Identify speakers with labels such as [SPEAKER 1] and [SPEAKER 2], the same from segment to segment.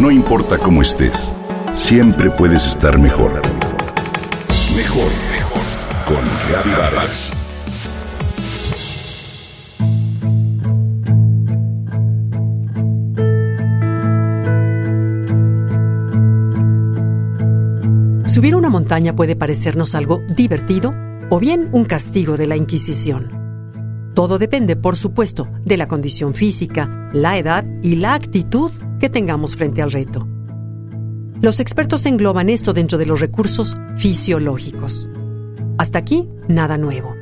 [SPEAKER 1] No importa cómo estés, siempre puedes estar mejor. Mejor, mejor. Con Vargas.
[SPEAKER 2] Subir una montaña puede parecernos algo divertido o bien un castigo de la Inquisición. Todo depende, por supuesto, de la condición física, la edad y la actitud que tengamos frente al reto. Los expertos engloban esto dentro de los recursos fisiológicos. Hasta aquí, nada nuevo.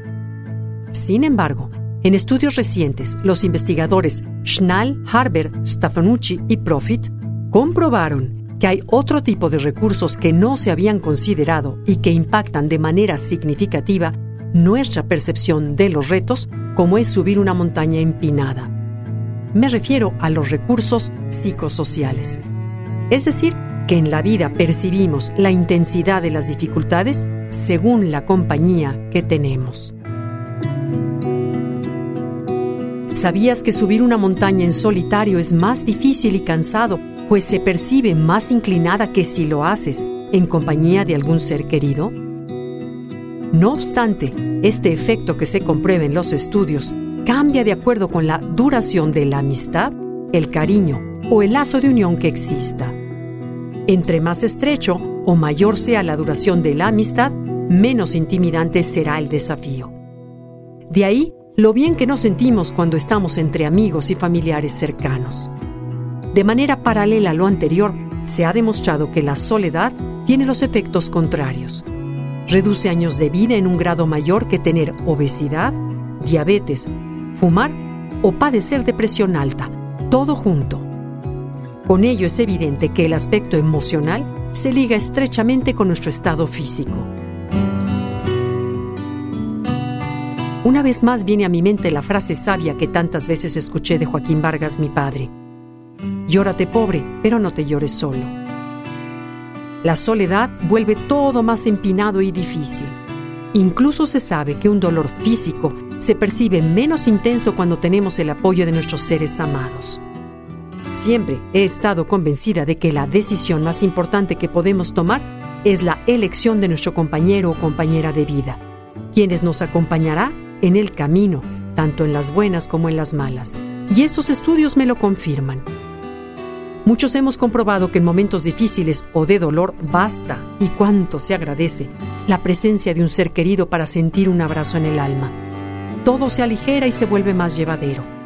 [SPEAKER 2] Sin embargo, en estudios recientes, los investigadores Schnall, Harber, Stefanucci y Profit comprobaron que hay otro tipo de recursos que no se habían considerado y que impactan de manera significativa nuestra percepción de los retos como es subir una montaña empinada. Me refiero a los recursos Es decir, que en la vida percibimos la intensidad de las dificultades según la compañía que tenemos. ¿Sabías que subir una montaña en solitario es más difícil y cansado, pues se percibe más inclinada que si lo haces en compañía de algún ser querido? No obstante, este efecto que se comprueba en los estudios cambia de acuerdo con la duración de la amistad, el cariño o el lazo de unión que exista. Entre más estrecho o mayor sea la duración de la amistad, menos intimidante será el desafío. De ahí lo bien que nos sentimos cuando estamos entre amigos y familiares cercanos. De manera paralela a lo anterior, se ha demostrado que la soledad tiene los efectos contrarios reduce años de vida en un grado mayor que tener obesidad, diabetes, fumar o padecer depresión alta, todo junto. Con ello es evidente que el aspecto emocional se liga estrechamente con nuestro estado físico. Una vez más viene a mi mente la frase sabia que tantas veces escuché de Joaquín Vargas, mi padre. Llórate pobre, pero no te llores solo. La soledad vuelve todo más empinado y difícil. Incluso se sabe que un dolor físico se percibe menos intenso cuando tenemos el apoyo de nuestros seres amados. He estado convencida de que la decisión más importante que podemos tomar es la elección de nuestro compañero o compañera de vida, quienes nos acompañará en el camino, tanto en las buenas como en las malas. Y estos estudios me lo confirman. Muchos hemos comprobado que en momentos difíciles o de dolor basta, y cuánto se agradece, la presencia de un ser querido para sentir un abrazo en el alma. Todo se aligera y se vuelve más llevadero.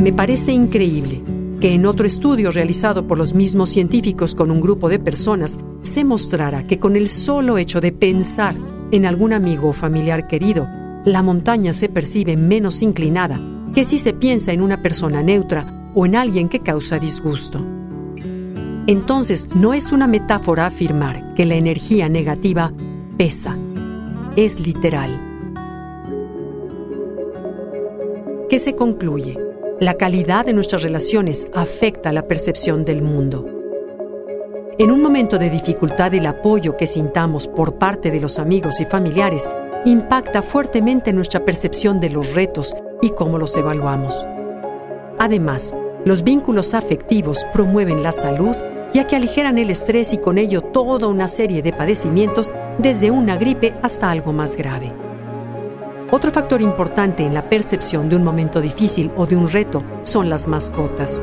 [SPEAKER 2] Me parece increíble que en otro estudio realizado por los mismos científicos con un grupo de personas se mostrara que con el solo hecho de pensar en algún amigo o familiar querido, la montaña se percibe menos inclinada que si se piensa en una persona neutra o en alguien que causa disgusto. Entonces, no es una metáfora afirmar que la energía negativa pesa, es literal. ¿Qué se concluye? La calidad de nuestras relaciones afecta la percepción del mundo. En un momento de dificultad, el apoyo que sintamos por parte de los amigos y familiares impacta fuertemente nuestra percepción de los retos y cómo los evaluamos. Además, los vínculos afectivos promueven la salud ya que aligeran el estrés y con ello toda una serie de padecimientos desde una gripe hasta algo más grave. Otro factor importante en la percepción de un momento difícil o de un reto son las mascotas.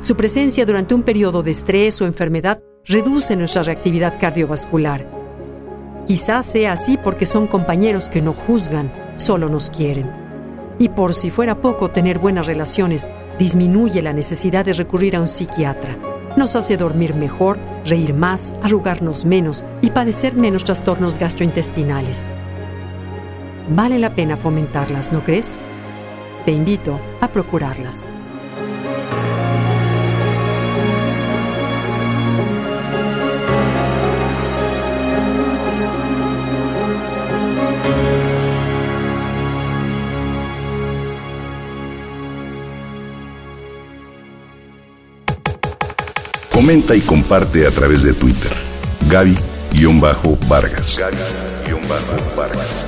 [SPEAKER 2] Su presencia durante un periodo de estrés o enfermedad reduce nuestra reactividad cardiovascular. Quizás sea así porque son compañeros que no juzgan, solo nos quieren. Y por si fuera poco, tener buenas relaciones disminuye la necesidad de recurrir a un psiquiatra. Nos hace dormir mejor, reír más, arrugarnos menos y padecer menos trastornos gastrointestinales. Vale la pena fomentarlas, ¿no crees? Te invito a procurarlas.
[SPEAKER 1] Comenta y comparte a través de Twitter. Gaby-Vargas.